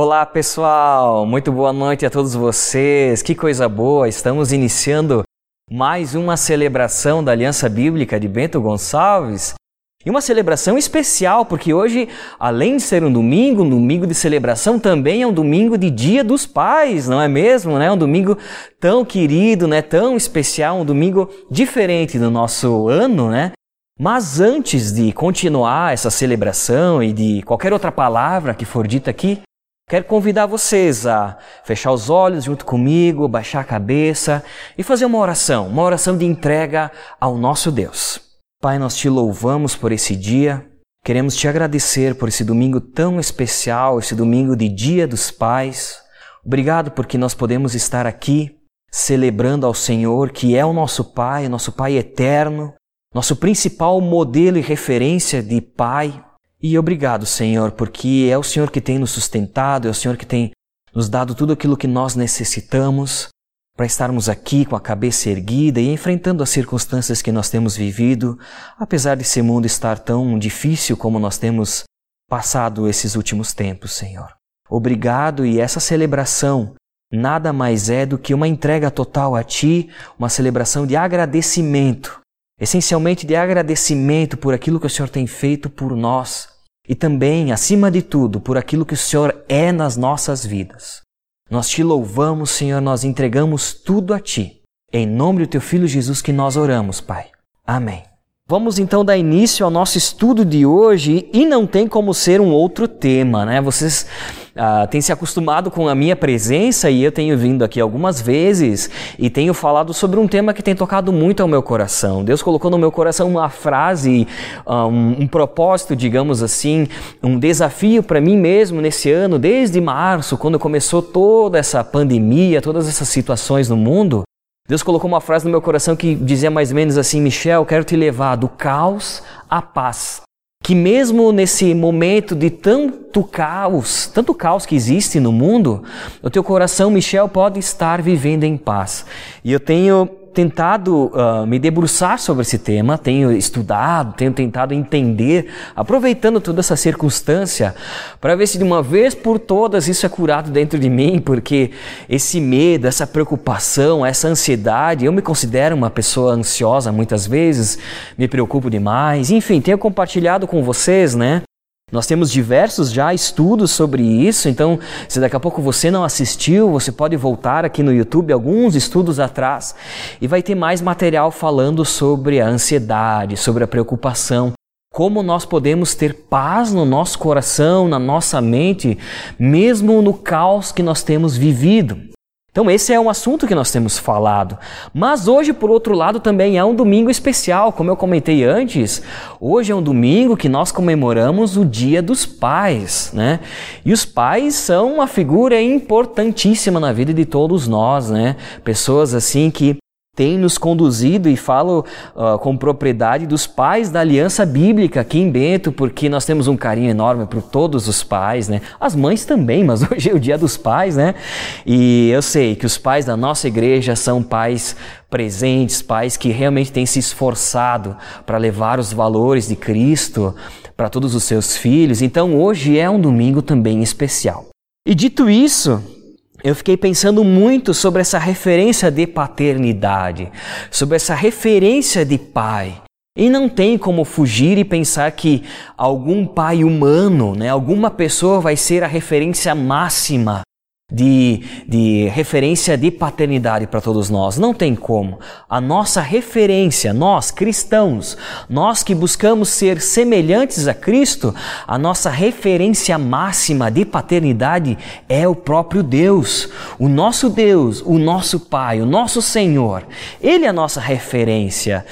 Olá pessoal, muito boa noite a todos vocês. Que coisa boa, estamos iniciando mais uma celebração da Aliança Bíblica de Bento Gonçalves. E uma celebração especial, porque hoje, além de ser um domingo, um domingo de celebração, também é um domingo de Dia dos Pais, não é mesmo? Né? Um domingo tão querido, né? tão especial, um domingo diferente do nosso ano, né? Mas antes de continuar essa celebração e de qualquer outra palavra que for dita aqui, quero convidar vocês a fechar os olhos junto comigo, baixar a cabeça e fazer uma oração, uma oração de entrega ao nosso Deus. Pai, nós te louvamos por esse dia. Queremos te agradecer por esse domingo tão especial, esse domingo de Dia dos Pais. Obrigado porque nós podemos estar aqui celebrando ao Senhor, que é o nosso Pai, nosso Pai eterno, nosso principal modelo e referência de pai. E obrigado, Senhor, porque é o Senhor que tem nos sustentado, é o Senhor que tem nos dado tudo aquilo que nós necessitamos para estarmos aqui com a cabeça erguida e enfrentando as circunstâncias que nós temos vivido, apesar desse mundo estar tão difícil como nós temos passado esses últimos tempos, Senhor. Obrigado e essa celebração nada mais é do que uma entrega total a Ti, uma celebração de agradecimento essencialmente de agradecimento por aquilo que o Senhor tem feito por nós e também, acima de tudo, por aquilo que o Senhor é nas nossas vidas. Nós te louvamos, Senhor, nós entregamos tudo a Ti. Em nome do Teu Filho Jesus que nós oramos, Pai. Amém. Vamos então dar início ao nosso estudo de hoje e não tem como ser um outro tema, né? Vocês ah, têm se acostumado com a minha presença e eu tenho vindo aqui algumas vezes e tenho falado sobre um tema que tem tocado muito ao meu coração. Deus colocou no meu coração uma frase, ah, um, um propósito, digamos assim, um desafio para mim mesmo nesse ano, desde março, quando começou toda essa pandemia, todas essas situações no mundo. Deus colocou uma frase no meu coração que dizia mais ou menos assim: Michel, quero te levar do caos à paz. Que mesmo nesse momento de tanto caos, tanto caos que existe no mundo, o teu coração, Michel, pode estar vivendo em paz. E eu tenho tentado uh, me debruçar sobre esse tema, tenho estudado, tenho tentado entender, aproveitando toda essa circunstância, para ver se de uma vez por todas isso é curado dentro de mim, porque esse medo, essa preocupação, essa ansiedade, eu me considero uma pessoa ansiosa muitas vezes, me preocupo demais, enfim, tenho compartilhado com vocês, né? Nós temos diversos já estudos sobre isso, então se daqui a pouco você não assistiu, você pode voltar aqui no YouTube alguns estudos atrás e vai ter mais material falando sobre a ansiedade, sobre a preocupação, como nós podemos ter paz no nosso coração, na nossa mente, mesmo no caos que nós temos vivido. Então, esse é um assunto que nós temos falado. Mas hoje, por outro lado, também é um domingo especial, como eu comentei antes. Hoje é um domingo que nós comemoramos o Dia dos Pais, né? E os pais são uma figura importantíssima na vida de todos nós, né? Pessoas assim que tem nos conduzido, e falo uh, com propriedade, dos pais da aliança bíblica aqui em Bento, porque nós temos um carinho enorme por todos os pais, né? As mães também, mas hoje é o dia dos pais, né? E eu sei que os pais da nossa igreja são pais presentes, pais que realmente têm se esforçado para levar os valores de Cristo para todos os seus filhos. Então hoje é um domingo também especial. E dito isso, eu fiquei pensando muito sobre essa referência de paternidade, sobre essa referência de pai. E não tem como fugir e pensar que algum pai humano, né, alguma pessoa vai ser a referência máxima de, de referência de paternidade para todos nós. Não tem como. A nossa referência, nós cristãos, nós que buscamos ser semelhantes a Cristo, a nossa referência máxima de paternidade é o próprio Deus. O nosso Deus, o nosso Pai, o nosso Senhor. Ele é a nossa referência.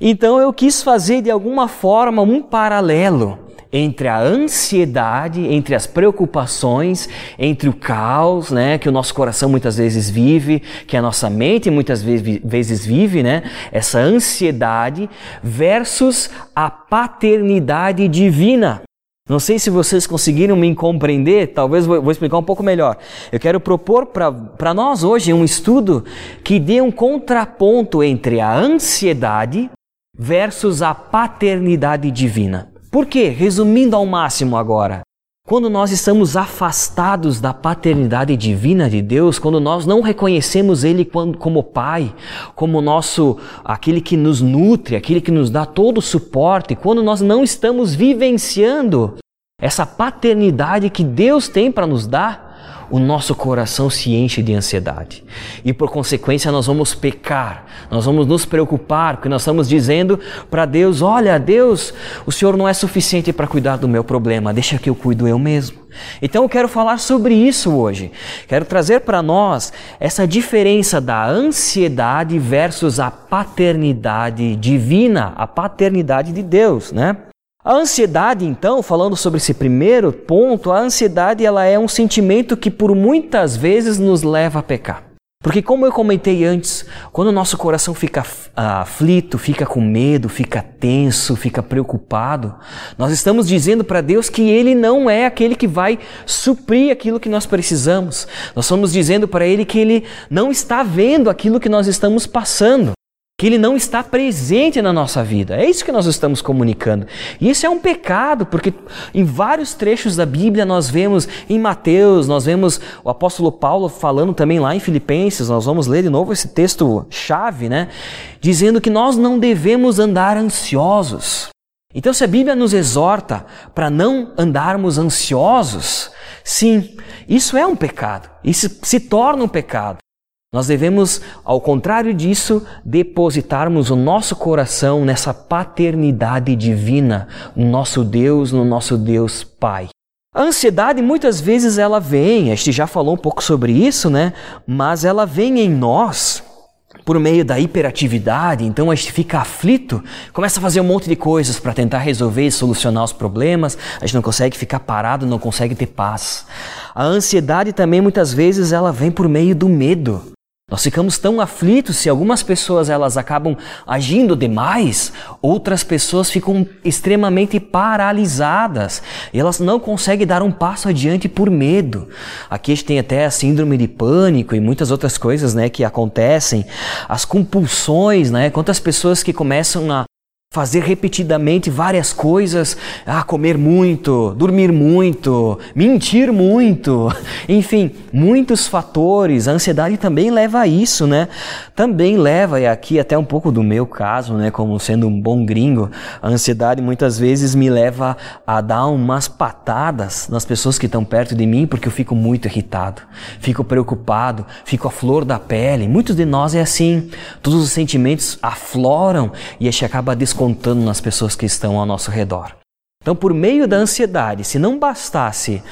Então eu quis fazer de alguma forma um paralelo entre a ansiedade, entre as preocupações, entre o caos, né, que o nosso coração muitas vezes vive, que a nossa mente muitas vezes vive, né, essa ansiedade versus a paternidade divina. Não sei se vocês conseguiram me compreender, talvez vou, explicar um pouco melhor. Eu quero propor para nós hoje um estudo que dê um contraponto entre a ansiedade versus a paternidade divina. Por quê? Resumindo ao máximo agora. quando nós estamos afastados da paternidade divina de Deus, quando nós não reconhecemos Ele como Pai, como nosso, aquele que nos nutre, aquele que nos dá todo o suporte, quando nós não estamos vivenciando essa paternidade que Deus tem para nos dar, o nosso coração se enche de ansiedade. E por consequência nós vamos pecar, nós vamos nos preocupar, porque nós estamos dizendo para Deus: Olha, Deus, o Senhor não é suficiente para cuidar do meu problema, deixa que eu cuido eu mesmo. Então eu quero falar sobre isso hoje. Quero trazer para nós essa diferença da ansiedade versus a paternidade divina, a paternidade de Deus, né? A ansiedade, então, falando sobre esse primeiro ponto, a ansiedade ela é um sentimento que por muitas vezes nos leva a pecar. Porque, como eu comentei antes, quando o nosso coração fica aflito, fica com medo, fica tenso, fica preocupado, nós estamos dizendo para Deus que Ele não é aquele que vai suprir aquilo que nós precisamos. Nós estamos dizendo para Ele que Ele não está vendo aquilo que nós estamos passando que Ele não está presente na nossa vida. É isso que nós estamos comunicando. E isso é um pecado, porque em vários trechos da Bíblia nós vemos em Mateus, nós vemos o apóstolo Paulo falando também lá em Filipenses, nós vamos ler de novo esse texto chave, né? Dizendo que nós não devemos andar ansiosos. Então, se a Bíblia nos exorta para não andarmos ansiosos, sim, isso é um pecado. Isso se torna um pecado. Nós devemos, ao contrário disso, depositarmos o nosso coração nessa paternidade divina, no nosso Deus, no nosso Deus Pai. A ansiedade muitas vezes ela vem, a gente já falou um pouco sobre isso, né? Mas ela vem em nós por meio da hiperatividade, então a gente fica aflito, começa a fazer um monte de coisas para tentar resolver e solucionar os problemas, a gente não consegue ficar parado, não consegue ter paz. A ansiedade também muitas vezes ela vem por meio do medo. Nós ficamos tão aflitos se algumas pessoas elas acabam agindo demais, outras pessoas ficam extremamente paralisadas e elas não conseguem dar um passo adiante por medo. Aqui a gente tem até a síndrome de pânico e muitas outras coisas, né, que acontecem, as compulsões, né, quantas pessoas que começam a fazer repetidamente várias coisas, ah, comer muito, dormir muito, mentir muito, enfim, muitos fatores. A ansiedade também leva a isso, né? Também leva, e aqui até um pouco do meu caso, né, como sendo um bom gringo, a ansiedade muitas vezes me leva a dar umas patadas nas pessoas que estão perto de mim, porque eu fico muito irritado, fico preocupado, fico à flor da pele. Muitos de nós é assim, todos os sentimentos afloram e a gente acaba descobrindo descontando nas pessoas que estão ao nosso redor. Então, por meio da ansiedade, se não bastasse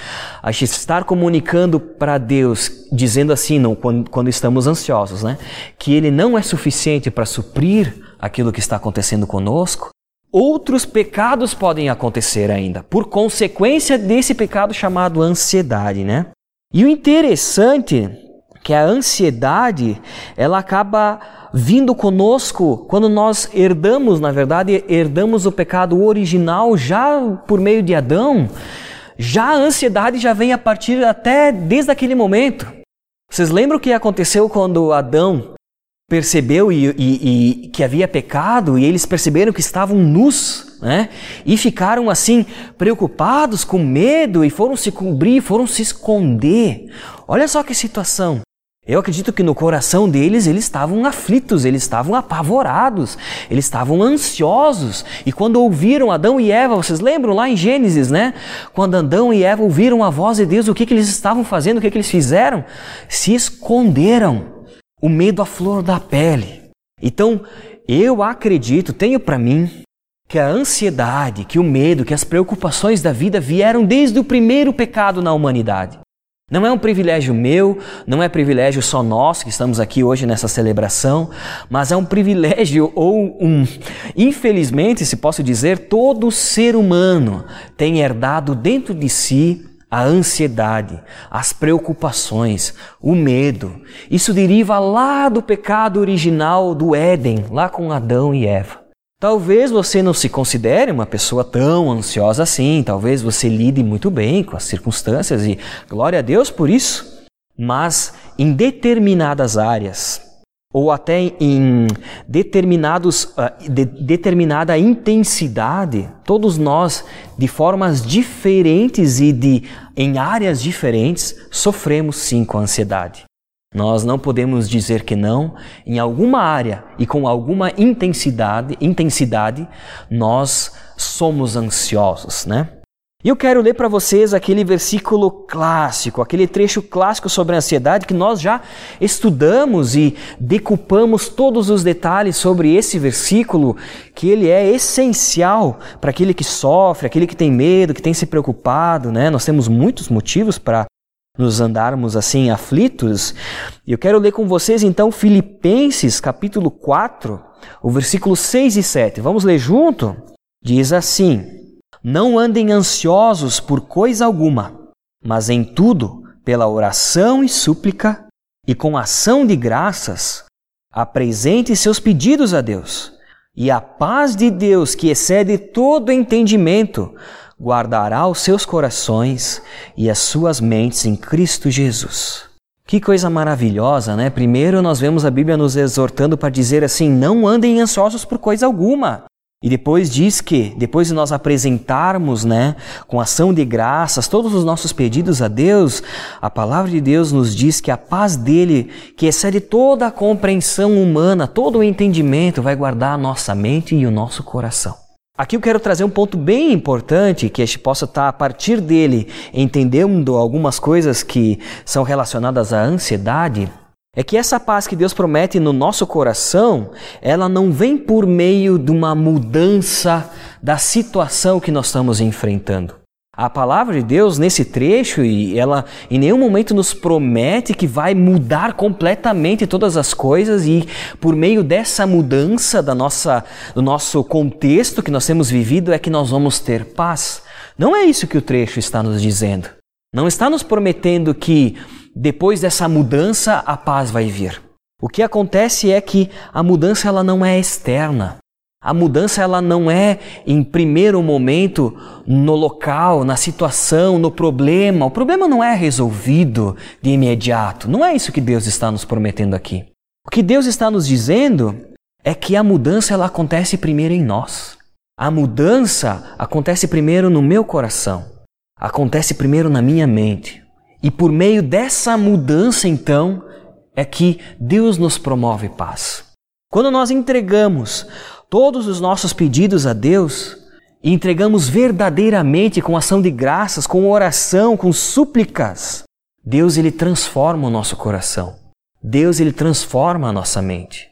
a gente estar comunicando para Deus, dizendo assim, não, quando, quando estamos ansiosos, né, que Ele não é suficiente para suprir aquilo que está acontecendo conosco, outros pecados podem acontecer ainda, por consequência desse pecado chamado ansiedade, né? E o interessante que a ansiedade, ela acaba vindo conosco quando nós herdamos, na verdade, herdamos o pecado original já por meio de Adão. Já a ansiedade já vem a partir até desde aquele momento. Vocês lembram o que aconteceu quando Adão percebeu e, e, e, que havia pecado e eles perceberam que estavam nus, né? E ficaram assim preocupados, com medo e foram se cobrir, foram se esconder. Olha só que situação. Eu acredito que no coração deles eles estavam aflitos, eles estavam apavorados, eles estavam ansiosos. E quando ouviram Adão e Eva, vocês lembram lá em Gênesis, né? Quando Adão e Eva ouviram a voz de Deus, o que, que eles estavam fazendo, o que, que eles fizeram? Se esconderam. O medo à flor da pele. Então, eu acredito, tenho para mim, que a ansiedade, que o medo, que as preocupações da vida vieram desde o primeiro pecado na humanidade. Não é um privilégio meu, não é privilégio só nós que estamos aqui hoje nessa celebração, mas é um privilégio ou um, infelizmente, se posso dizer, todo ser humano tem herdado dentro de si a ansiedade, as preocupações, o medo. Isso deriva lá do pecado original do Éden, lá com Adão e Eva. Talvez você não se considere uma pessoa tão ansiosa assim, talvez você lide muito bem com as circunstâncias e glória a Deus por isso. Mas em determinadas áreas, ou até em determinados, uh, de, determinada intensidade, todos nós, de formas diferentes e de, em áreas diferentes, sofremos sim com ansiedade. Nós não podemos dizer que não, em alguma área e com alguma intensidade, intensidade, nós somos ansiosos, né? E eu quero ler para vocês aquele versículo clássico, aquele trecho clássico sobre a ansiedade que nós já estudamos e decupamos todos os detalhes sobre esse versículo, que ele é essencial para aquele que sofre, aquele que tem medo, que tem se preocupado, né? Nós temos muitos motivos para nos andarmos assim aflitos. Eu quero ler com vocês então Filipenses capítulo 4, o versículo 6 e 7. Vamos ler junto? Diz assim: não andem ansiosos por coisa alguma, mas em tudo, pela oração e súplica, e com ação de graças, apresente seus pedidos a Deus. E a paz de Deus, que excede todo entendimento, guardará os seus corações e as suas mentes em Cristo Jesus. Que coisa maravilhosa, né? Primeiro nós vemos a Bíblia nos exortando para dizer assim: não andem ansiosos por coisa alguma. E depois diz que, depois de nós apresentarmos, né, com ação de graças, todos os nossos pedidos a Deus, a palavra de Deus nos diz que a paz dele, que excede toda a compreensão humana, todo o entendimento, vai guardar a nossa mente e o nosso coração. Aqui eu quero trazer um ponto bem importante que a gente possa estar a partir dele entendendo algumas coisas que são relacionadas à ansiedade é que essa paz que Deus promete no nosso coração, ela não vem por meio de uma mudança da situação que nós estamos enfrentando. A palavra de Deus nesse trecho, e ela em nenhum momento nos promete que vai mudar completamente todas as coisas e por meio dessa mudança da nossa, do nosso contexto que nós temos vivido é que nós vamos ter paz. Não é isso que o trecho está nos dizendo. Não está nos prometendo que depois dessa mudança a paz vai vir. O que acontece é que a mudança ela não é externa. A mudança ela não é em primeiro momento no local, na situação, no problema. O problema não é resolvido de imediato. Não é isso que Deus está nos prometendo aqui. O que Deus está nos dizendo é que a mudança ela acontece primeiro em nós. A mudança acontece primeiro no meu coração. Acontece primeiro na minha mente. E por meio dessa mudança, então, é que Deus nos promove paz. Quando nós entregamos todos os nossos pedidos a Deus, e entregamos verdadeiramente com ação de graças, com oração, com súplicas, Deus ele transforma o nosso coração. Deus ele transforma a nossa mente.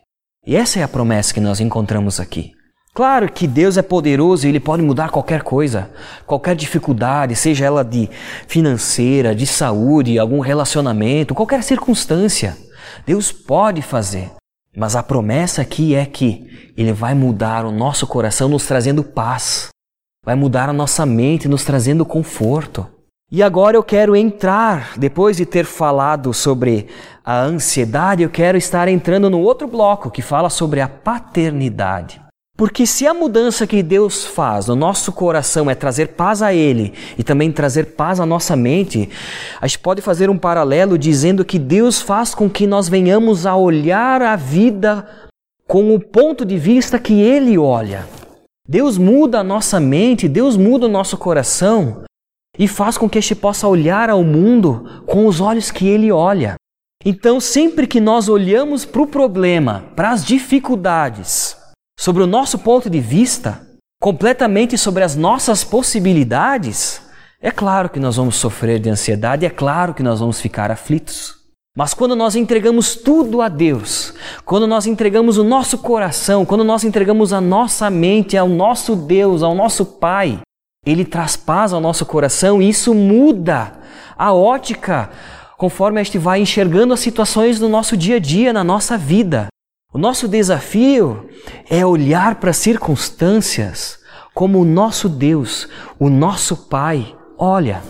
E essa é a promessa que nós encontramos aqui. Claro que Deus é poderoso e Ele pode mudar qualquer coisa, qualquer dificuldade, seja ela de financeira, de saúde, algum relacionamento, qualquer circunstância. Deus pode fazer. Mas a promessa aqui é que Ele vai mudar o nosso coração, nos trazendo paz, vai mudar a nossa mente, nos trazendo conforto. E agora eu quero entrar, depois de ter falado sobre a ansiedade, eu quero estar entrando no outro bloco que fala sobre a paternidade. Porque se a mudança que Deus faz no nosso coração é trazer paz a Ele e também trazer paz à nossa mente, a gente pode fazer um paralelo dizendo que Deus faz com que nós venhamos a olhar a vida com o ponto de vista que Ele olha. Deus muda a nossa mente, Deus muda o nosso coração e faz com que a gente possa olhar ao mundo com os olhos que Ele olha. Então, sempre que nós olhamos para o problema, para as dificuldades, sobre o nosso ponto de vista, completamente sobre as nossas possibilidades, é claro que nós vamos sofrer de ansiedade, é claro que nós vamos ficar aflitos. Mas quando nós entregamos tudo a Deus, quando nós entregamos o nosso coração, quando nós entregamos a nossa mente ao nosso Deus, ao nosso Pai, Ele traz paz ao nosso coração e isso muda a ótica conforme a gente vai enxergando as situações do nosso dia a dia, na nossa vida. O nosso desafio é olhar para as circunstâncias como o nosso Deus, o nosso Pai, olha.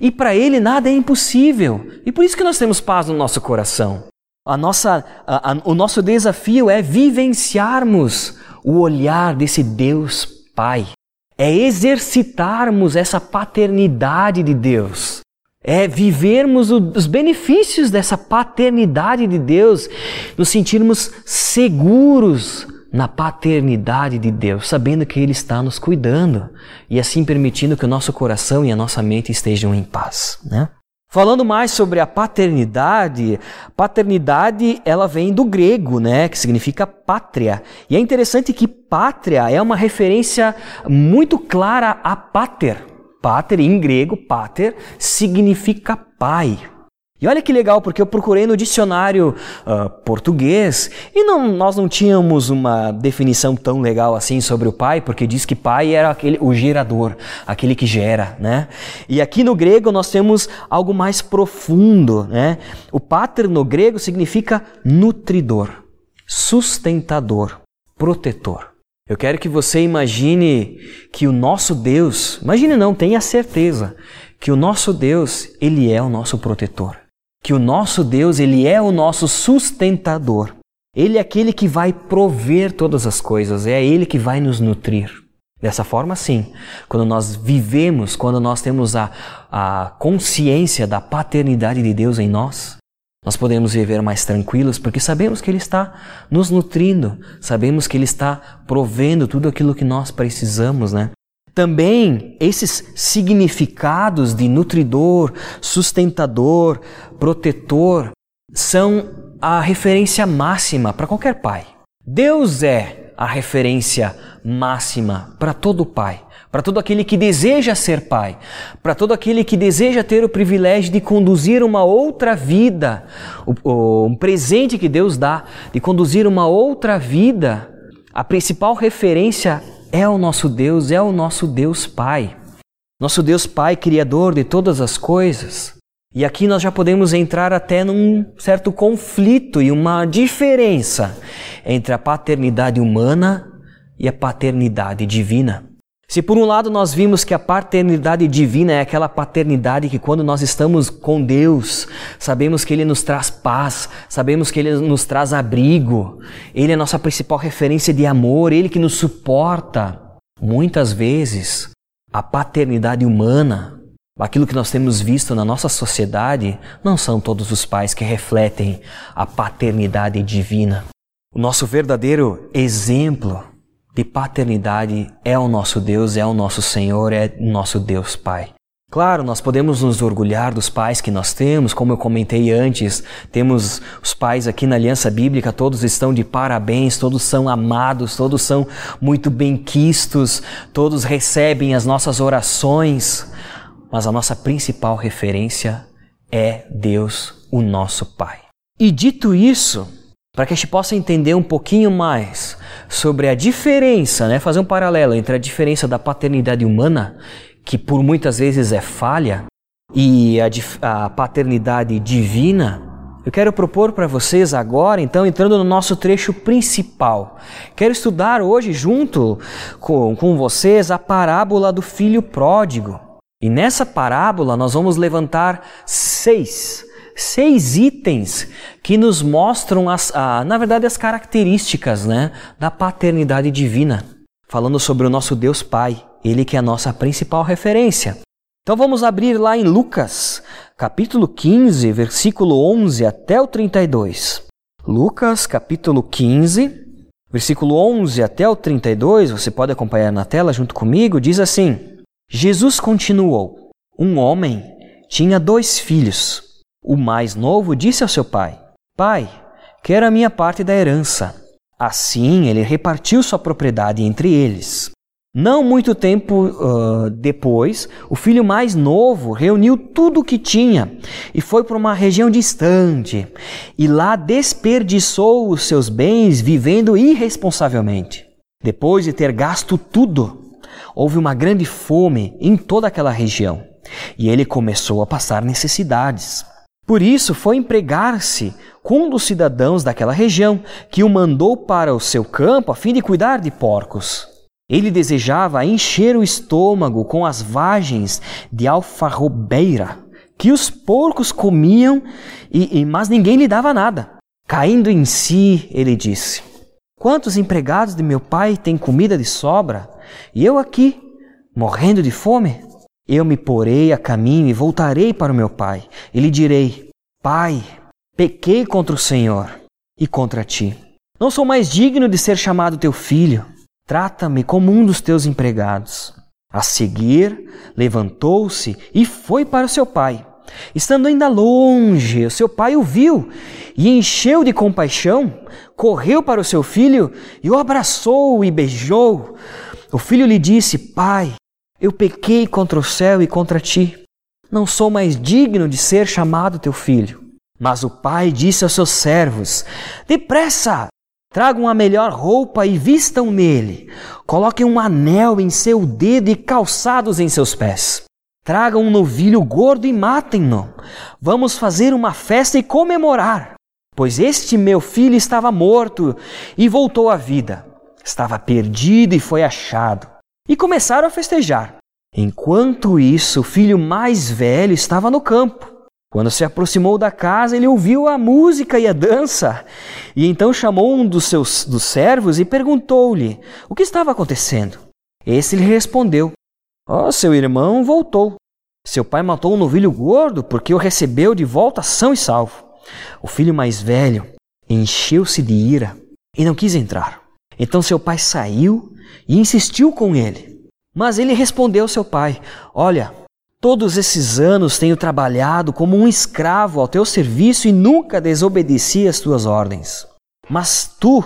E para Ele nada é impossível. E por isso que nós temos paz no nosso coração. A nossa, a, a, o nosso desafio é vivenciarmos o olhar desse Deus Pai. É exercitarmos essa paternidade de Deus é vivermos os benefícios dessa paternidade de Deus, nos sentirmos seguros na paternidade de Deus, sabendo que Ele está nos cuidando e assim permitindo que o nosso coração e a nossa mente estejam em paz. Né? Falando mais sobre a paternidade, paternidade ela vem do grego, né, que significa pátria. E é interessante que pátria é uma referência muito clara a pater, Pater, em grego, pater, significa pai. E olha que legal, porque eu procurei no dicionário uh, português e não, nós não tínhamos uma definição tão legal assim sobre o pai, porque diz que pai era aquele, o gerador, aquele que gera, né? E aqui no grego nós temos algo mais profundo, né? O pater no grego significa nutridor, sustentador, protetor. Eu quero que você imagine que o nosso Deus, imagine não, tenha certeza que o nosso Deus, ele é o nosso protetor. Que o nosso Deus, ele é o nosso sustentador. Ele é aquele que vai prover todas as coisas, é ele que vai nos nutrir. Dessa forma, sim, quando nós vivemos, quando nós temos a, a consciência da paternidade de Deus em nós, nós podemos viver mais tranquilos porque sabemos que Ele está nos nutrindo, sabemos que Ele está provendo tudo aquilo que nós precisamos, né? Também esses significados de nutridor, sustentador, protetor são a referência máxima para qualquer pai. Deus é a referência máxima para todo pai para todo aquele que deseja ser pai, para todo aquele que deseja ter o privilégio de conduzir uma outra vida, um presente que Deus dá, de conduzir uma outra vida. A principal referência é o nosso Deus, é o nosso Deus Pai. Nosso Deus Pai, Criador de todas as coisas. E aqui nós já podemos entrar até num certo conflito e uma diferença entre a paternidade humana e a paternidade divina. Se por um lado nós vimos que a paternidade divina é aquela paternidade que quando nós estamos com Deus, sabemos que Ele nos traz paz, sabemos que Ele nos traz abrigo, Ele é a nossa principal referência de amor, Ele que nos suporta. Muitas vezes, a paternidade humana, aquilo que nós temos visto na nossa sociedade, não são todos os pais que refletem a paternidade divina. O nosso verdadeiro exemplo de paternidade é o nosso Deus, é o nosso Senhor, é o nosso Deus Pai. Claro, nós podemos nos orgulhar dos pais que nós temos, como eu comentei antes, temos os pais aqui na Aliança Bíblica, todos estão de parabéns, todos são amados, todos são muito bem-quistos, todos recebem as nossas orações, mas a nossa principal referência é Deus, o nosso Pai. E dito isso, para que a gente possa entender um pouquinho mais sobre a diferença, né, fazer um paralelo entre a diferença da paternidade humana, que por muitas vezes é falha, e a, a paternidade divina, eu quero propor para vocês agora, então, entrando no nosso trecho principal. Quero estudar hoje, junto com, com vocês, a parábola do filho pródigo. E nessa parábola nós vamos levantar seis seis itens que nos mostram, as, a, na verdade, as características né, da paternidade divina, falando sobre o nosso Deus Pai, Ele que é a nossa principal referência. Então vamos abrir lá em Lucas, capítulo 15, versículo 11 até o 32. Lucas, capítulo 15, versículo 11 até o 32, você pode acompanhar na tela junto comigo, diz assim: Jesus continuou: Um homem tinha dois filhos. O mais novo disse ao seu pai: Pai, quero a minha parte da herança. Assim ele repartiu sua propriedade entre eles. Não muito tempo uh, depois, o filho mais novo reuniu tudo o que tinha e foi para uma região distante, e lá desperdiçou os seus bens vivendo irresponsavelmente. Depois de ter gasto tudo, houve uma grande fome em toda aquela região, e ele começou a passar necessidades. Por isso foi empregar-se com um dos cidadãos daquela região, que o mandou para o seu campo a fim de cuidar de porcos. Ele desejava encher o estômago com as vagens de alfarrobeira, que os porcos comiam, e, e, mas ninguém lhe dava nada. Caindo em si, ele disse: Quantos empregados de meu pai têm comida de sobra, e eu aqui, morrendo de fome? Eu me porei a caminho e voltarei para o meu pai. E lhe direi: Pai, pequei contra o Senhor e contra ti. Não sou mais digno de ser chamado teu filho. Trata-me como um dos teus empregados. A seguir, levantou-se e foi para o seu pai. Estando ainda longe, o seu pai o viu e encheu de compaixão, correu para o seu filho e o abraçou e beijou. O filho lhe disse: Pai, eu pequei contra o céu e contra ti. Não sou mais digno de ser chamado teu filho. Mas o pai disse aos seus servos: Depressa, tragam a melhor roupa e vistam nele. Coloquem um anel em seu dedo e calçados em seus pés. Tragam um novilho gordo e matem-no. Vamos fazer uma festa e comemorar. Pois este meu filho estava morto e voltou à vida. Estava perdido e foi achado. E começaram a festejar. Enquanto isso, o filho mais velho estava no campo. Quando se aproximou da casa, ele ouviu a música e a dança. E então chamou um dos seus dos servos e perguntou-lhe o que estava acontecendo. Esse lhe respondeu: Oh, seu irmão voltou. Seu pai matou um novilho gordo porque o recebeu de volta são e salvo. O filho mais velho encheu-se de ira e não quis entrar. Então seu pai saiu e insistiu com ele. Mas ele respondeu ao seu pai: Olha, todos esses anos tenho trabalhado como um escravo ao teu serviço e nunca desobedeci às tuas ordens. Mas tu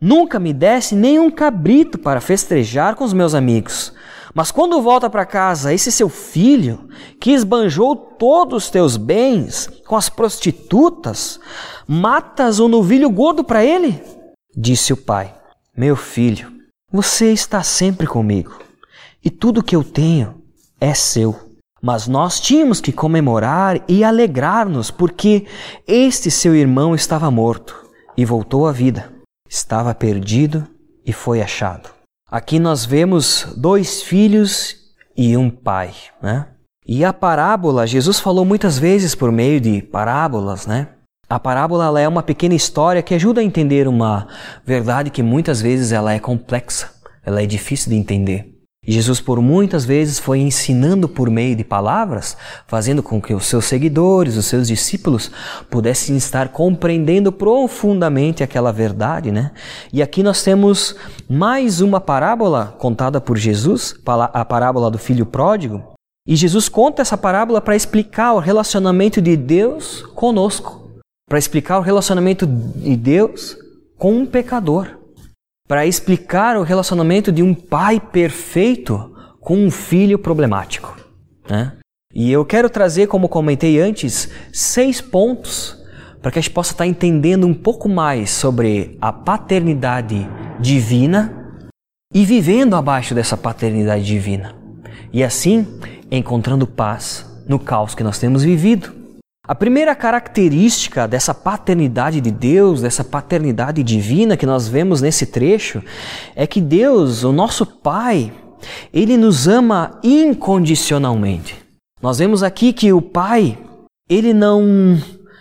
nunca me desse nem um cabrito para festejar com os meus amigos. Mas quando volta para casa esse seu filho, que esbanjou todos os teus bens com as prostitutas, matas um novilho gordo para ele? Disse o pai: Meu filho, você está sempre comigo, e tudo que eu tenho é seu. Mas nós tínhamos que comemorar e alegrar-nos, porque este seu irmão estava morto e voltou à vida, estava perdido e foi achado. Aqui nós vemos dois filhos e um pai, né? E a parábola, Jesus falou muitas vezes por meio de parábolas, né? A parábola é uma pequena história que ajuda a entender uma verdade que muitas vezes ela é complexa, ela é difícil de entender. Jesus por muitas vezes foi ensinando por meio de palavras, fazendo com que os seus seguidores, os seus discípulos, pudessem estar compreendendo profundamente aquela verdade, né? E aqui nós temos mais uma parábola contada por Jesus, a parábola do filho pródigo. E Jesus conta essa parábola para explicar o relacionamento de Deus conosco, para explicar o relacionamento de Deus com um pecador para explicar o relacionamento de um pai perfeito com um filho problemático. Né? E eu quero trazer, como comentei antes, seis pontos para que a gente possa estar entendendo um pouco mais sobre a paternidade divina e vivendo abaixo dessa paternidade divina. E assim encontrando paz no caos que nós temos vivido. A primeira característica dessa paternidade de Deus, dessa paternidade divina que nós vemos nesse trecho, é que Deus, o nosso Pai, ele nos ama incondicionalmente. Nós vemos aqui que o Pai, ele não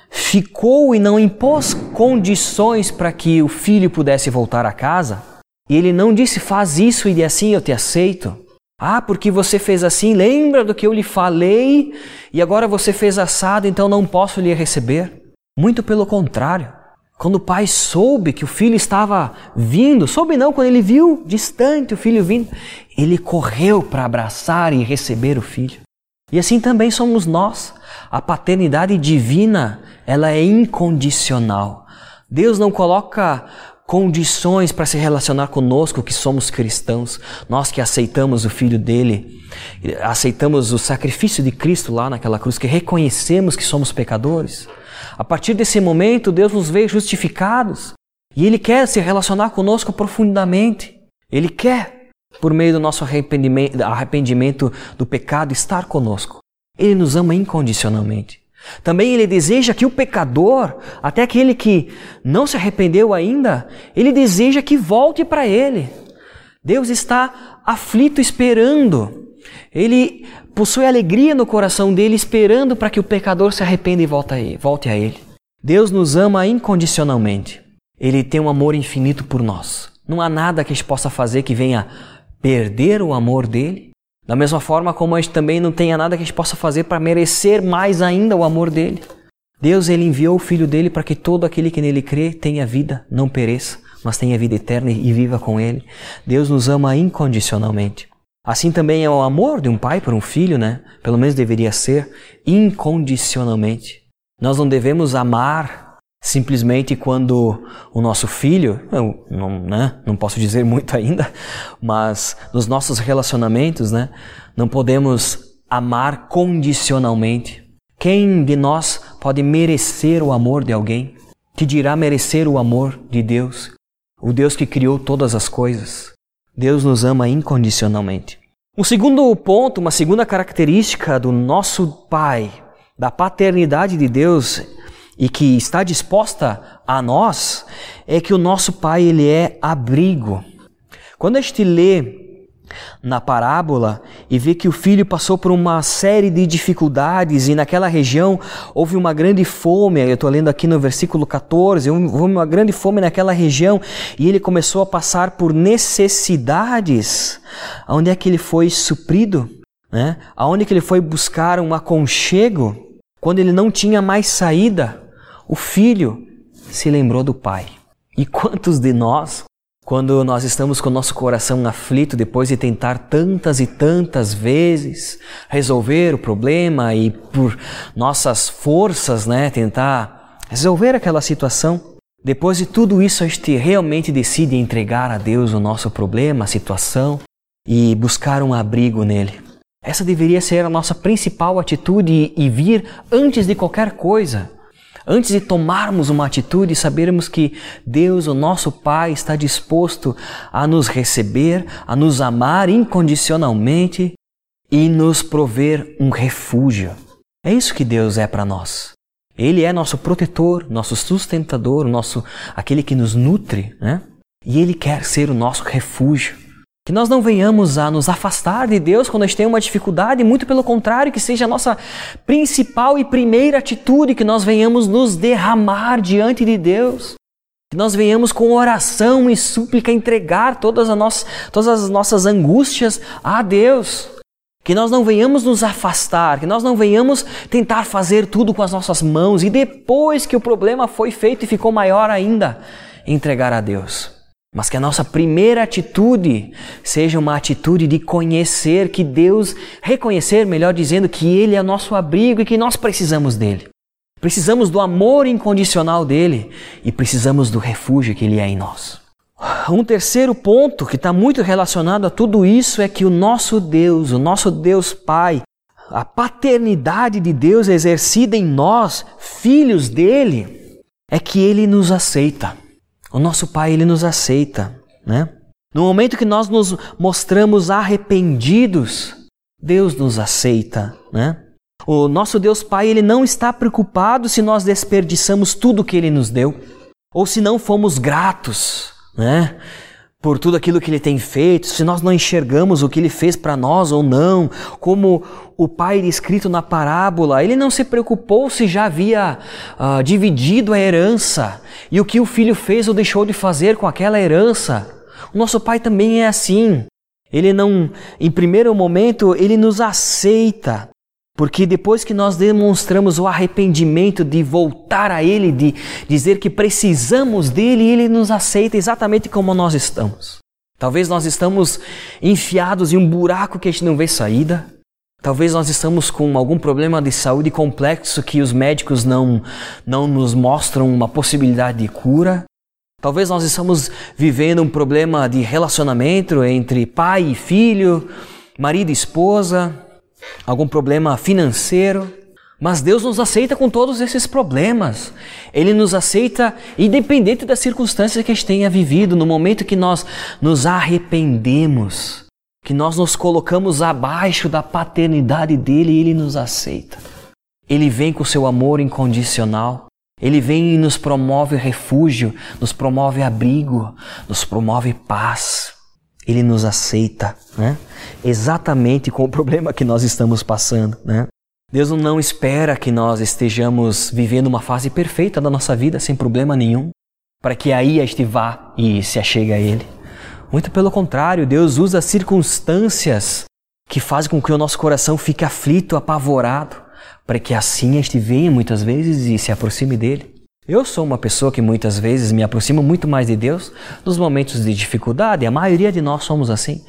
ficou e não impôs condições para que o filho pudesse voltar a casa. E ele não disse: faz isso e assim eu te aceito. Ah, porque você fez assim, lembra do que eu lhe falei e agora você fez assado, então não posso lhe receber? Muito pelo contrário. Quando o pai soube que o filho estava vindo, soube não, quando ele viu distante o filho vindo, ele correu para abraçar e receber o filho. E assim também somos nós. A paternidade divina, ela é incondicional. Deus não coloca condições para se relacionar conosco que somos cristãos, nós que aceitamos o Filho dele, aceitamos o sacrifício de Cristo lá naquela cruz, que reconhecemos que somos pecadores. A partir desse momento, Deus nos veio justificados e Ele quer se relacionar conosco profundamente. Ele quer, por meio do nosso arrependimento, arrependimento do pecado, estar conosco. Ele nos ama incondicionalmente. Também ele deseja que o pecador, até aquele que não se arrependeu ainda, ele deseja que volte para ele. Deus está aflito esperando. Ele possui alegria no coração dele esperando para que o pecador se arrependa e volte a ele. Deus nos ama incondicionalmente. Ele tem um amor infinito por nós. Não há nada que a gente possa fazer que venha perder o amor dele. Da mesma forma como a gente também não tenha nada que a gente possa fazer para merecer mais ainda o amor dele. Deus ele enviou o filho dele para que todo aquele que nele crê tenha vida, não pereça, mas tenha vida eterna e viva com ele. Deus nos ama incondicionalmente. Assim também é o amor de um pai por um filho, né? Pelo menos deveria ser incondicionalmente. Nós não devemos amar simplesmente quando o nosso filho, eu não, né, não posso dizer muito ainda, mas nos nossos relacionamentos, né, não podemos amar condicionalmente. Quem de nós pode merecer o amor de alguém? Que dirá merecer o amor de Deus, o Deus que criou todas as coisas? Deus nos ama incondicionalmente. Um segundo ponto, uma segunda característica do nosso Pai, da paternidade de Deus e que está disposta a nós, é que o nosso Pai ele é abrigo. Quando a gente lê na parábola e vê que o filho passou por uma série de dificuldades e naquela região houve uma grande fome. Eu estou lendo aqui no versículo 14: houve uma grande fome naquela região e ele começou a passar por necessidades. Onde é que ele foi suprido? Né? Aonde que ele foi buscar um aconchego? Quando ele não tinha mais saída, o filho se lembrou do pai. E quantos de nós quando nós estamos com o nosso coração aflito depois de tentar tantas e tantas vezes resolver o problema e por nossas forças, né, tentar resolver aquela situação, depois de tudo isso a gente realmente decide entregar a Deus o nosso problema, a situação e buscar um abrigo nele. Essa deveria ser a nossa principal atitude e vir antes de qualquer coisa. Antes de tomarmos uma atitude, sabermos que Deus, o nosso Pai, está disposto a nos receber, a nos amar incondicionalmente e nos prover um refúgio. É isso que Deus é para nós. Ele é nosso protetor, nosso sustentador, nosso aquele que nos nutre, né? E ele quer ser o nosso refúgio. Que nós não venhamos a nos afastar de Deus quando a gente tem uma dificuldade, muito pelo contrário, que seja a nossa principal e primeira atitude, que nós venhamos nos derramar diante de Deus. Que nós venhamos com oração e súplica entregar todas, as todas as nossas angústias a Deus. Que nós não venhamos nos afastar, que nós não venhamos tentar fazer tudo com as nossas mãos e depois que o problema foi feito e ficou maior ainda, entregar a Deus. Mas que a nossa primeira atitude seja uma atitude de conhecer que Deus, reconhecer, melhor dizendo, que Ele é nosso abrigo e que nós precisamos dele. Precisamos do amor incondicional dele e precisamos do refúgio que Ele é em nós. Um terceiro ponto que está muito relacionado a tudo isso é que o nosso Deus, o nosso Deus Pai, a paternidade de Deus exercida em nós, filhos dele, é que Ele nos aceita. O nosso Pai, ele nos aceita, né? No momento que nós nos mostramos arrependidos, Deus nos aceita, né? O nosso Deus Pai, ele não está preocupado se nós desperdiçamos tudo que ele nos deu ou se não fomos gratos, né? Por tudo aquilo que ele tem feito, se nós não enxergamos o que ele fez para nós ou não, como o pai descrito na parábola, ele não se preocupou se já havia uh, dividido a herança e o que o filho fez ou deixou de fazer com aquela herança. O nosso pai também é assim. Ele não, em primeiro momento, ele nos aceita. Porque depois que nós demonstramos o arrependimento de voltar a Ele, de dizer que precisamos dele, Ele nos aceita exatamente como nós estamos. Talvez nós estamos enfiados em um buraco que a gente não vê saída. Talvez nós estamos com algum problema de saúde complexo que os médicos não, não nos mostram uma possibilidade de cura. Talvez nós estamos vivendo um problema de relacionamento entre pai e filho, marido e esposa algum problema financeiro. Mas Deus nos aceita com todos esses problemas. Ele nos aceita independente das circunstâncias que a gente tenha vivido, no momento que nós nos arrependemos, que nós nos colocamos abaixo da paternidade dele, ele nos aceita. Ele vem com seu amor incondicional. Ele vem e nos promove refúgio, nos promove abrigo, nos promove paz. Ele nos aceita, né? Exatamente com o problema que nós estamos passando, né? Deus não espera que nós estejamos vivendo uma fase perfeita da nossa vida sem problema nenhum, para que aí a gente vá e se achegue a Ele. Muito pelo contrário, Deus usa circunstâncias que fazem com que o nosso coração fique aflito, apavorado, para que assim a gente venha muitas vezes e se aproxime dele. Eu sou uma pessoa que muitas vezes me aproxima muito mais de Deus nos momentos de dificuldade, a maioria de nós somos assim,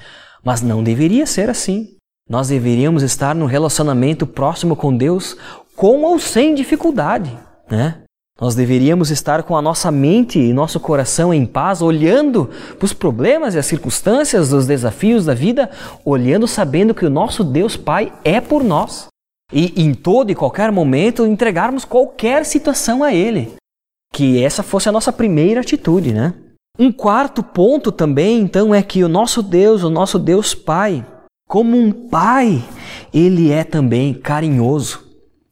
mas não deveria ser assim. Nós deveríamos estar num relacionamento próximo com Deus, com ou sem dificuldade, né? Nós deveríamos estar com a nossa mente e nosso coração em paz, olhando para os problemas e as circunstâncias, os desafios da vida, olhando sabendo que o nosso Deus Pai é por nós. E em todo e qualquer momento entregarmos qualquer situação a Ele. Que essa fosse a nossa primeira atitude, né? Um quarto ponto também, então, é que o nosso Deus, o nosso Deus Pai, como um pai, ele é também carinhoso.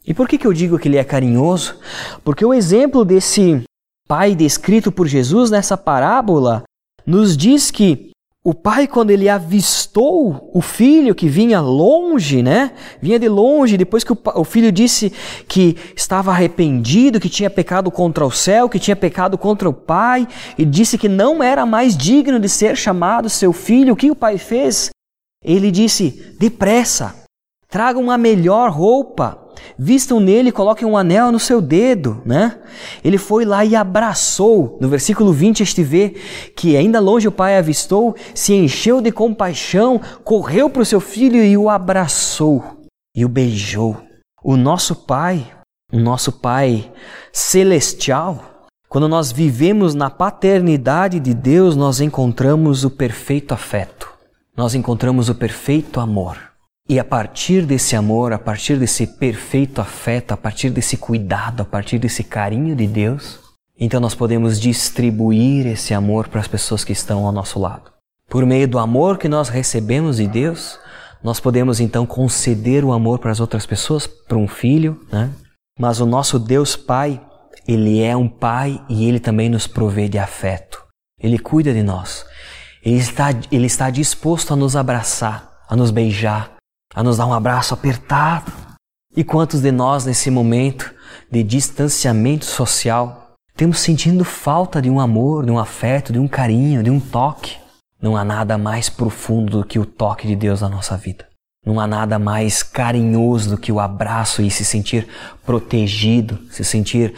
E por que, que eu digo que ele é carinhoso? Porque o exemplo desse pai descrito por Jesus nessa parábola nos diz que o pai, quando ele avistou o filho que vinha longe, né? Vinha de longe, depois que o, filho disse que estava arrependido, que tinha pecado contra o céu, que tinha pecado contra o pai, e disse que não era mais digno de ser chamado seu filho, o que o pai fez? Ele disse: depressa, tragam uma melhor roupa vistam nele, coloquem um anel no seu dedo, né? Ele foi lá e abraçou. No versículo 20 este vê que ainda longe o pai avistou, se encheu de compaixão, correu para o seu filho e o abraçou e o beijou. O nosso pai, o nosso pai celestial, quando nós vivemos na paternidade de Deus, nós encontramos o perfeito afeto. Nós encontramos o perfeito amor. E a partir desse amor, a partir desse perfeito afeto, a partir desse cuidado, a partir desse carinho de Deus, então nós podemos distribuir esse amor para as pessoas que estão ao nosso lado. Por meio do amor que nós recebemos de Deus, nós podemos então conceder o amor para as outras pessoas, para um filho, né? Mas o nosso Deus Pai, ele é um pai e ele também nos provê de afeto. Ele cuida de nós. Ele está, ele está disposto a nos abraçar, a nos beijar, a nos dar um abraço apertado. E quantos de nós, nesse momento de distanciamento social, temos sentindo falta de um amor, de um afeto, de um carinho, de um toque? Não há nada mais profundo do que o toque de Deus na nossa vida. Não há nada mais carinhoso do que o abraço e se sentir protegido, se sentir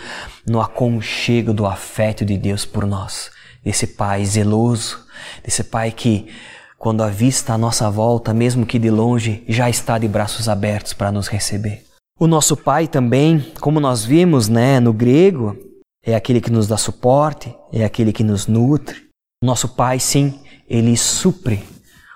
no aconchego do afeto de Deus por nós. Desse Pai zeloso, desse Pai que quando a vista à nossa volta, mesmo que de longe, já está de braços abertos para nos receber. O nosso Pai também, como nós vimos né, no grego, é aquele que nos dá suporte, é aquele que nos nutre. Nosso Pai, sim, ele supre.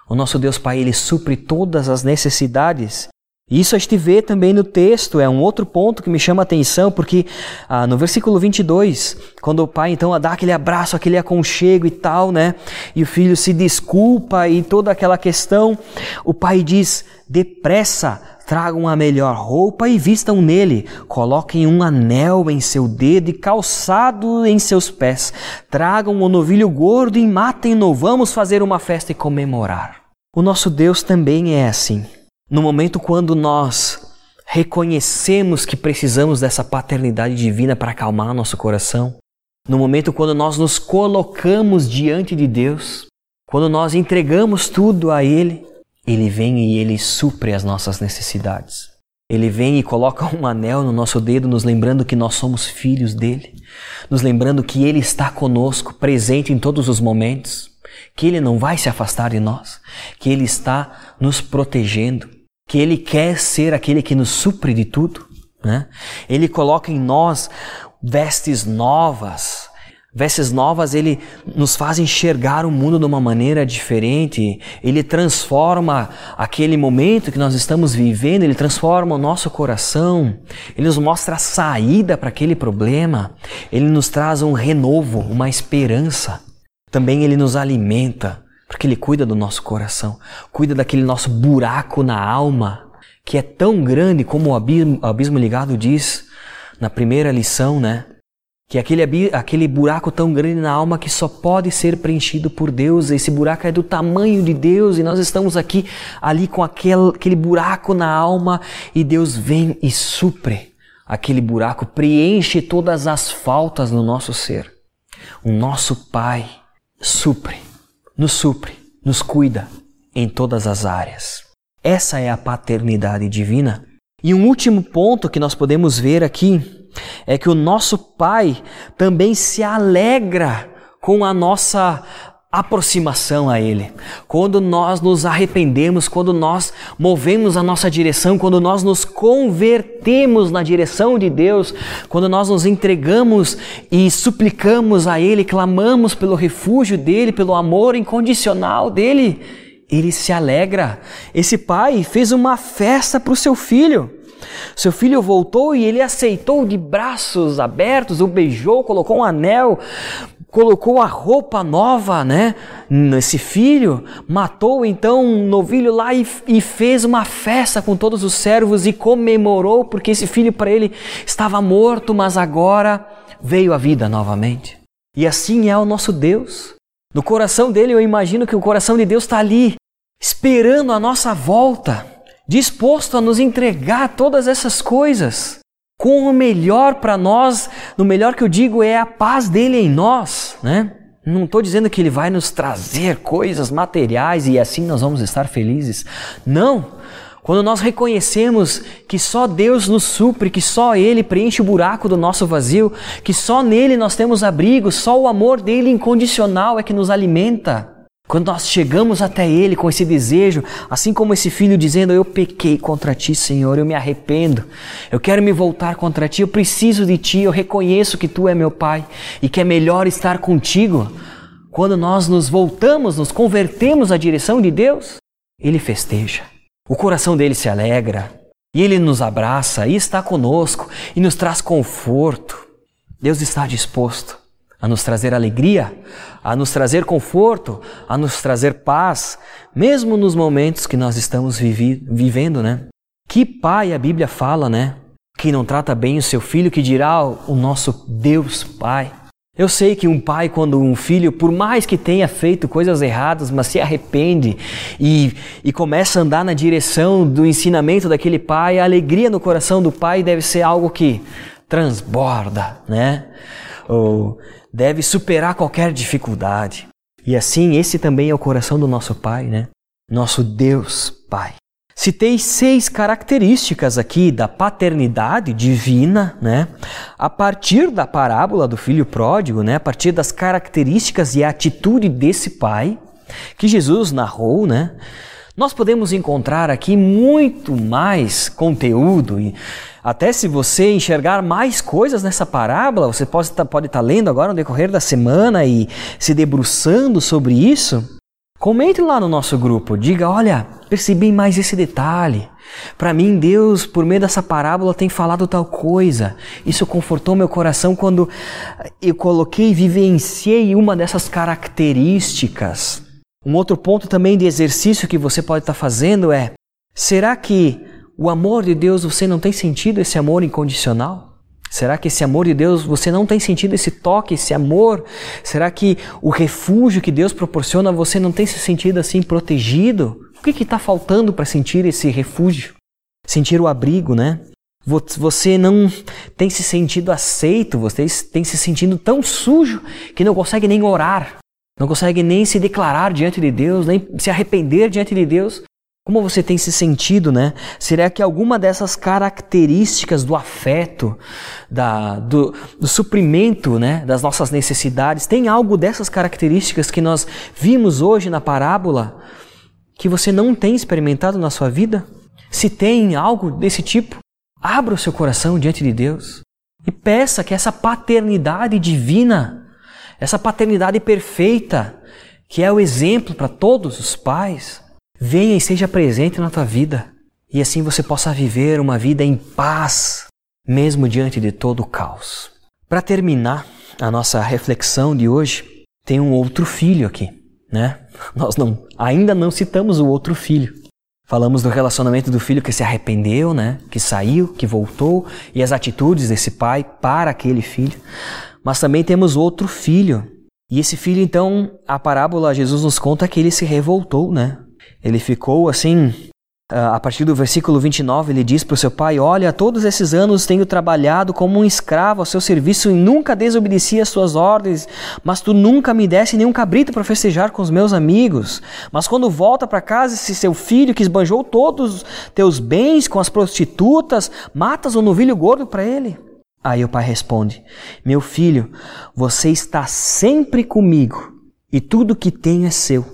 O nosso Deus Pai, ele supre todas as necessidades isso a gente vê também no texto, é um outro ponto que me chama a atenção, porque ah, no versículo 22, quando o pai então dá aquele abraço, aquele aconchego e tal, né? E o filho se desculpa e toda aquela questão, o pai diz: depressa, tragam a melhor roupa e vistam nele, coloquem um anel em seu dedo e calçado em seus pés, tragam um novilho gordo e matem-no, vamos fazer uma festa e comemorar. O nosso Deus também é assim. No momento quando nós reconhecemos que precisamos dessa paternidade divina para acalmar nosso coração, no momento quando nós nos colocamos diante de Deus, quando nós entregamos tudo a Ele, Ele vem e Ele supre as nossas necessidades. Ele vem e coloca um anel no nosso dedo, nos lembrando que nós somos filhos dele, nos lembrando que Ele está conosco, presente em todos os momentos, que Ele não vai se afastar de nós, que Ele está nos protegendo que Ele quer ser aquele que nos supre de tudo. Né? Ele coloca em nós vestes novas. Vestes novas, ele nos faz enxergar o mundo de uma maneira diferente. Ele transforma aquele momento que nós estamos vivendo, ele transforma o nosso coração. Ele nos mostra a saída para aquele problema. Ele nos traz um renovo, uma esperança. Também ele nos alimenta porque Ele cuida do nosso coração, cuida daquele nosso buraco na alma, que é tão grande como o abismo, o abismo ligado diz na primeira lição, né? Que aquele, aquele buraco tão grande na alma que só pode ser preenchido por Deus. Esse buraco é do tamanho de Deus e nós estamos aqui, ali com aquele, aquele buraco na alma e Deus vem e supre aquele buraco, preenche todas as faltas no nosso ser. O nosso Pai supre nos supre, nos cuida em todas as áreas. Essa é a paternidade divina. E um último ponto que nós podemos ver aqui é que o nosso Pai também se alegra com a nossa aproximação a Ele. Quando nós nos arrependemos, quando nós movemos a nossa direção, quando nós nos convertemos na direção de Deus, quando nós nos entregamos e suplicamos a Ele, clamamos pelo refúgio dEle, pelo amor incondicional dEle, Ele se alegra. Esse pai fez uma festa para o seu filho. Seu filho voltou e ele aceitou de braços abertos, o beijou, colocou um anel, colocou a roupa nova, né, nesse filho, matou então um novilho lá e, e fez uma festa com todos os servos e comemorou porque esse filho para ele estava morto, mas agora veio à vida novamente. E assim é o nosso Deus. No coração dele, eu imagino que o coração de Deus está ali, esperando a nossa volta, disposto a nos entregar todas essas coisas com o melhor para nós, no melhor que eu digo é a paz dele em nós, né? Não estou dizendo que ele vai nos trazer coisas materiais e assim nós vamos estar felizes. Não. Quando nós reconhecemos que só Deus nos supre, que só Ele preenche o buraco do nosso vazio, que só nele nós temos abrigo, só o amor dele incondicional é que nos alimenta. Quando nós chegamos até Ele com esse desejo, assim como esse filho dizendo: Eu pequei contra ti, Senhor, eu me arrependo, eu quero me voltar contra ti, eu preciso de ti, eu reconheço que tu é meu Pai e que é melhor estar contigo. Quando nós nos voltamos, nos convertemos à direção de Deus, Ele festeja, o coração dele se alegra e Ele nos abraça e está conosco e nos traz conforto. Deus está disposto a nos trazer alegria, a nos trazer conforto, a nos trazer paz, mesmo nos momentos que nós estamos vivi vivendo, né? Que pai a Bíblia fala, né? Que não trata bem o seu filho, que dirá o nosso Deus Pai. Eu sei que um pai, quando um filho, por mais que tenha feito coisas erradas, mas se arrepende e, e começa a andar na direção do ensinamento daquele pai, a alegria no coração do pai deve ser algo que transborda, né? Ou deve superar qualquer dificuldade. E assim, esse também é o coração do nosso Pai, né? Nosso Deus Pai. Citei seis características aqui da paternidade divina, né? A partir da parábola do filho pródigo, né? A partir das características e atitude desse pai que Jesus narrou, né? Nós podemos encontrar aqui muito mais conteúdo e até se você enxergar mais coisas nessa parábola, você pode estar, pode estar lendo agora no decorrer da semana e se debruçando sobre isso. Comente lá no nosso grupo, diga: olha, percebi mais esse detalhe. Para mim, Deus, por meio dessa parábola, tem falado tal coisa. Isso confortou meu coração quando eu coloquei e vivenciei uma dessas características um outro ponto também de exercício que você pode estar fazendo é: será que o amor de Deus você não tem sentido esse amor incondicional? Será que esse amor de Deus você não tem sentido esse toque, esse amor? Será que o refúgio que Deus proporciona você não tem se sentido assim protegido? O que está faltando para sentir esse refúgio? Sentir o abrigo, né? Você não tem se sentido aceito, você tem se sentindo tão sujo que não consegue nem orar não consegue nem se declarar diante de Deus, nem se arrepender diante de Deus. Como você tem se sentido, né? Será que alguma dessas características do afeto, da, do, do suprimento né, das nossas necessidades, tem algo dessas características que nós vimos hoje na parábola que você não tem experimentado na sua vida? Se tem algo desse tipo, abra o seu coração diante de Deus e peça que essa paternidade divina essa paternidade perfeita, que é o exemplo para todos os pais, venha e seja presente na tua vida. E assim você possa viver uma vida em paz, mesmo diante de todo o caos. Para terminar a nossa reflexão de hoje, tem um outro filho aqui, né? Nós não, ainda não citamos o outro filho. Falamos do relacionamento do filho que se arrependeu, né? Que saiu, que voltou e as atitudes desse pai para aquele filho. Mas também temos outro filho. E esse filho, então, a parábola, Jesus nos conta que ele se revoltou, né? Ele ficou assim, a partir do versículo 29, ele diz para o seu pai: Olha, todos esses anos tenho trabalhado como um escravo ao seu serviço e nunca desobedeci às suas ordens, mas tu nunca me desse nenhum cabrito para festejar com os meus amigos. Mas quando volta para casa esse seu filho que esbanjou todos os teus bens com as prostitutas, matas um novilho gordo para ele. Aí o pai responde: Meu filho, você está sempre comigo e tudo que tenho é seu.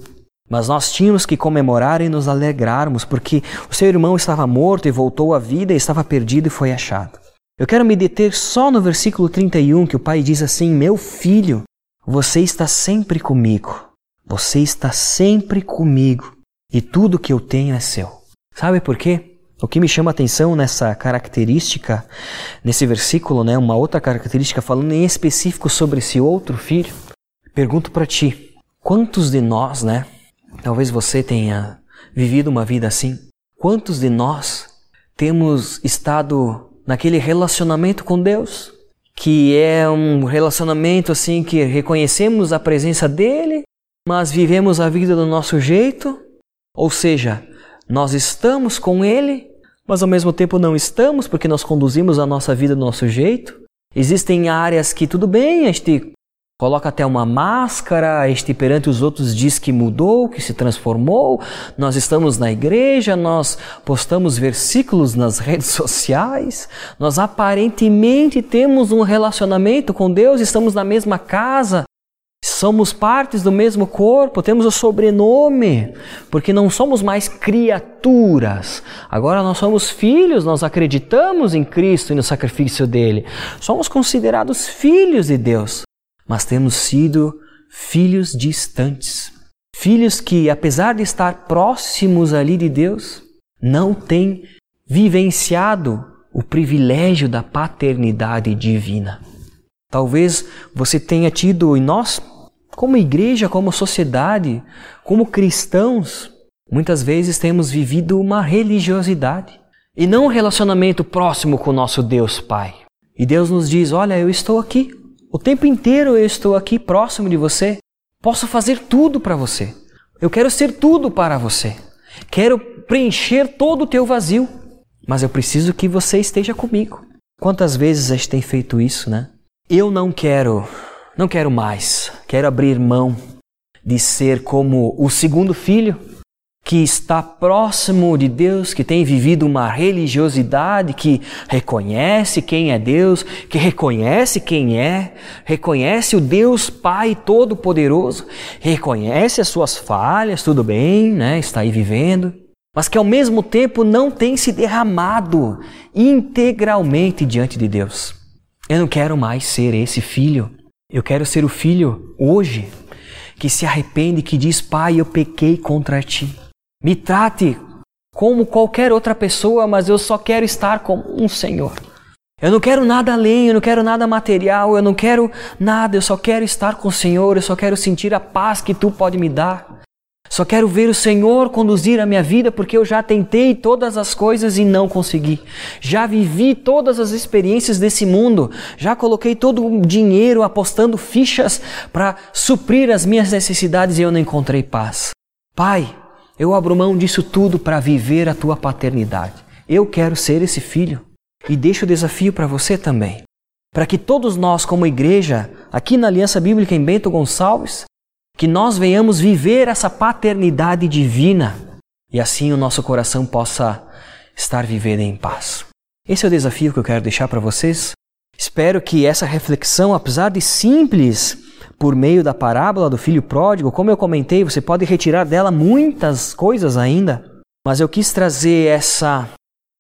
Mas nós tínhamos que comemorar e nos alegrarmos, porque o seu irmão estava morto e voltou à vida, e estava perdido e foi achado. Eu quero me deter só no versículo 31, que o pai diz assim: Meu filho, você está sempre comigo. Você está sempre comigo, e tudo que eu tenho é seu. Sabe por quê? O que me chama a atenção nessa característica, nesse versículo, né, uma outra característica falando em específico sobre esse outro filho, pergunto para ti, quantos de nós, né, Talvez você tenha vivido uma vida assim. Quantos de nós temos estado naquele relacionamento com Deus, que é um relacionamento assim que reconhecemos a presença dele, mas vivemos a vida do nosso jeito? Ou seja, nós estamos com ele, mas ao mesmo tempo não estamos porque nós conduzimos a nossa vida do nosso jeito? Existem áreas que tudo bem, a gente Coloca até uma máscara, este perante os outros diz que mudou, que se transformou. Nós estamos na igreja, nós postamos versículos nas redes sociais, nós aparentemente temos um relacionamento com Deus, estamos na mesma casa, somos partes do mesmo corpo, temos o sobrenome, porque não somos mais criaturas. Agora nós somos filhos, nós acreditamos em Cristo e no sacrifício dele. Somos considerados filhos de Deus mas temos sido filhos distantes. Filhos que, apesar de estar próximos ali de Deus, não têm vivenciado o privilégio da paternidade divina. Talvez você tenha tido, e nós, como igreja, como sociedade, como cristãos, muitas vezes temos vivido uma religiosidade e não um relacionamento próximo com o nosso Deus Pai. E Deus nos diz: Olha, eu estou aqui, o tempo inteiro eu estou aqui próximo de você. Posso fazer tudo para você. Eu quero ser tudo para você. Quero preencher todo o teu vazio. Mas eu preciso que você esteja comigo. Quantas vezes a gente tem feito isso, né? Eu não quero, não quero mais. Quero abrir mão de ser como o segundo filho que está próximo de Deus, que tem vivido uma religiosidade, que reconhece quem é Deus, que reconhece quem é, reconhece o Deus Pai Todo-Poderoso, reconhece as suas falhas, tudo bem, né? Está aí vivendo, mas que ao mesmo tempo não tem se derramado integralmente diante de Deus. Eu não quero mais ser esse filho. Eu quero ser o filho hoje que se arrepende, que diz: Pai, eu pequei contra ti. Me trate como qualquer outra pessoa, mas eu só quero estar com um Senhor. Eu não quero nada além, eu não quero nada material, eu não quero nada, eu só quero estar com o Senhor, eu só quero sentir a paz que tu pode me dar. Só quero ver o Senhor conduzir a minha vida porque eu já tentei todas as coisas e não consegui. Já vivi todas as experiências desse mundo, já coloquei todo o dinheiro apostando fichas para suprir as minhas necessidades e eu não encontrei paz. Pai, eu abro mão disso tudo para viver a tua paternidade. Eu quero ser esse filho. E deixo o desafio para você também. Para que todos nós, como igreja, aqui na Aliança Bíblica em Bento Gonçalves, que nós venhamos viver essa paternidade divina e assim o nosso coração possa estar vivendo em paz. Esse é o desafio que eu quero deixar para vocês. Espero que essa reflexão, apesar de simples, por meio da parábola do filho pródigo, como eu comentei, você pode retirar dela muitas coisas ainda, mas eu quis trazer essa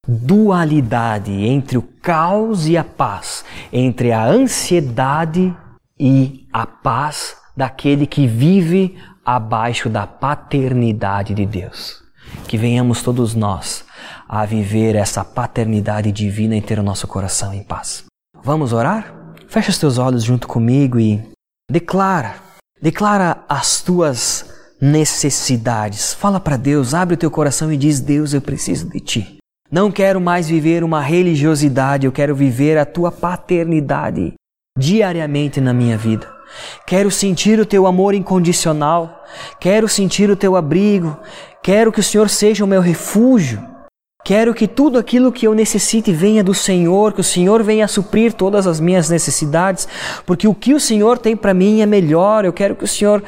dualidade entre o caos e a paz, entre a ansiedade e a paz daquele que vive abaixo da paternidade de Deus. Que venhamos todos nós a viver essa paternidade divina e ter o nosso coração em paz. Vamos orar? Fecha os teus olhos junto comigo e Declara, declara as tuas necessidades. Fala para Deus, abre o teu coração e diz: Deus, eu preciso de ti. Não quero mais viver uma religiosidade, eu quero viver a tua paternidade diariamente na minha vida. Quero sentir o teu amor incondicional. Quero sentir o teu abrigo. Quero que o Senhor seja o meu refúgio. Quero que tudo aquilo que eu necessite venha do Senhor, que o Senhor venha suprir todas as minhas necessidades, porque o que o Senhor tem para mim é melhor. Eu quero que o Senhor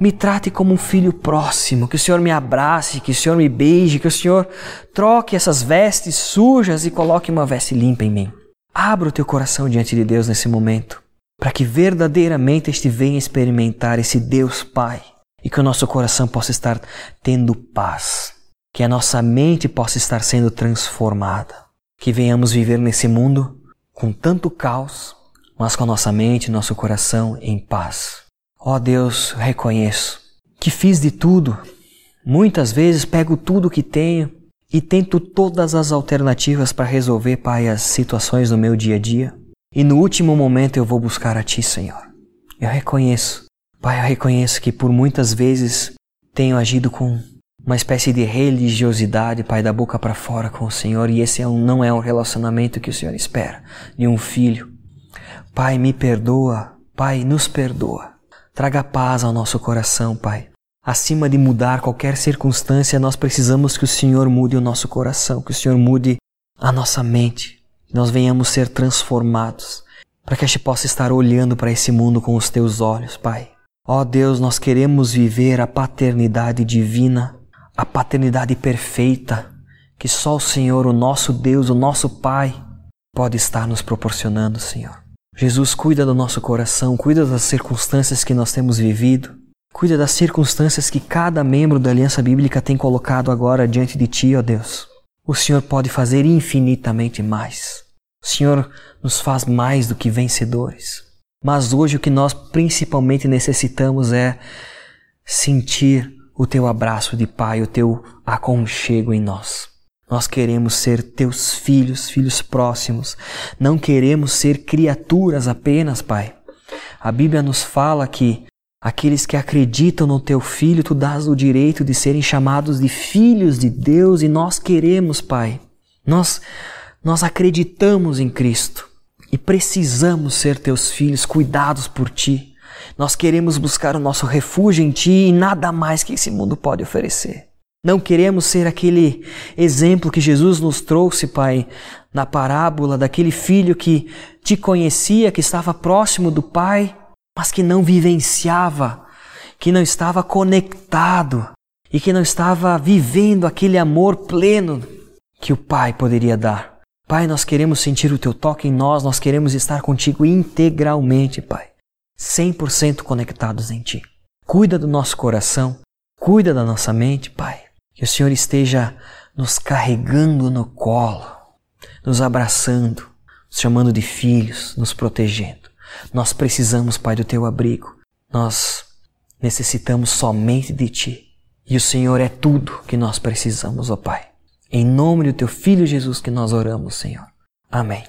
me trate como um filho próximo, que o Senhor me abrace, que o Senhor me beije, que o Senhor troque essas vestes sujas e coloque uma veste limpa em mim. Abra o teu coração diante de Deus nesse momento, para que verdadeiramente este venha experimentar esse Deus Pai e que o nosso coração possa estar tendo paz que a nossa mente possa estar sendo transformada, que venhamos viver nesse mundo com tanto caos, mas com a nossa mente e nosso coração em paz. Ó oh Deus, reconheço que fiz de tudo. Muitas vezes pego tudo que tenho e tento todas as alternativas para resolver, Pai, as situações do meu dia a dia. E no último momento eu vou buscar a Ti, Senhor. Eu reconheço, Pai, eu reconheço que por muitas vezes tenho agido com uma espécie de religiosidade, Pai, da boca para fora com o Senhor, e esse é não é um relacionamento que o Senhor espera de um filho. Pai, me perdoa, Pai, nos perdoa. Traga paz ao nosso coração, Pai. Acima de mudar qualquer circunstância, nós precisamos que o Senhor mude o nosso coração, que o Senhor mude a nossa mente, nós venhamos ser transformados, para que a gente possa estar olhando para esse mundo com os teus olhos, Pai. Ó oh Deus, nós queremos viver a paternidade divina a paternidade perfeita que só o Senhor, o nosso Deus, o nosso Pai, pode estar nos proporcionando, Senhor. Jesus, cuida do nosso coração, cuida das circunstâncias que nós temos vivido, cuida das circunstâncias que cada membro da Aliança Bíblica tem colocado agora diante de Ti, ó Deus. O Senhor pode fazer infinitamente mais. O Senhor nos faz mais do que vencedores. Mas hoje o que nós principalmente necessitamos é sentir o teu abraço de pai, o teu aconchego em nós. Nós queremos ser teus filhos, filhos próximos. Não queremos ser criaturas apenas, Pai. A Bíblia nos fala que aqueles que acreditam no teu filho, tu dás o direito de serem chamados de filhos de Deus e nós queremos, Pai. Nós nós acreditamos em Cristo e precisamos ser teus filhos, cuidados por ti. Nós queremos buscar o nosso refúgio em Ti e nada mais que esse mundo pode oferecer. Não queremos ser aquele exemplo que Jesus nos trouxe, Pai, na parábola daquele filho que te conhecia, que estava próximo do Pai, mas que não vivenciava, que não estava conectado e que não estava vivendo aquele amor pleno que o Pai poderia dar. Pai, nós queremos sentir o Teu toque em nós, nós queremos estar contigo integralmente, Pai. 100% conectados em Ti. Cuida do nosso coração, cuida da nossa mente, Pai. Que o Senhor esteja nos carregando no colo, nos abraçando, nos chamando de filhos, nos protegendo. Nós precisamos, Pai, do Teu abrigo. Nós necessitamos somente de Ti. E o Senhor é tudo que nós precisamos, ó Pai. Em nome do Teu Filho Jesus que nós oramos, Senhor. Amém.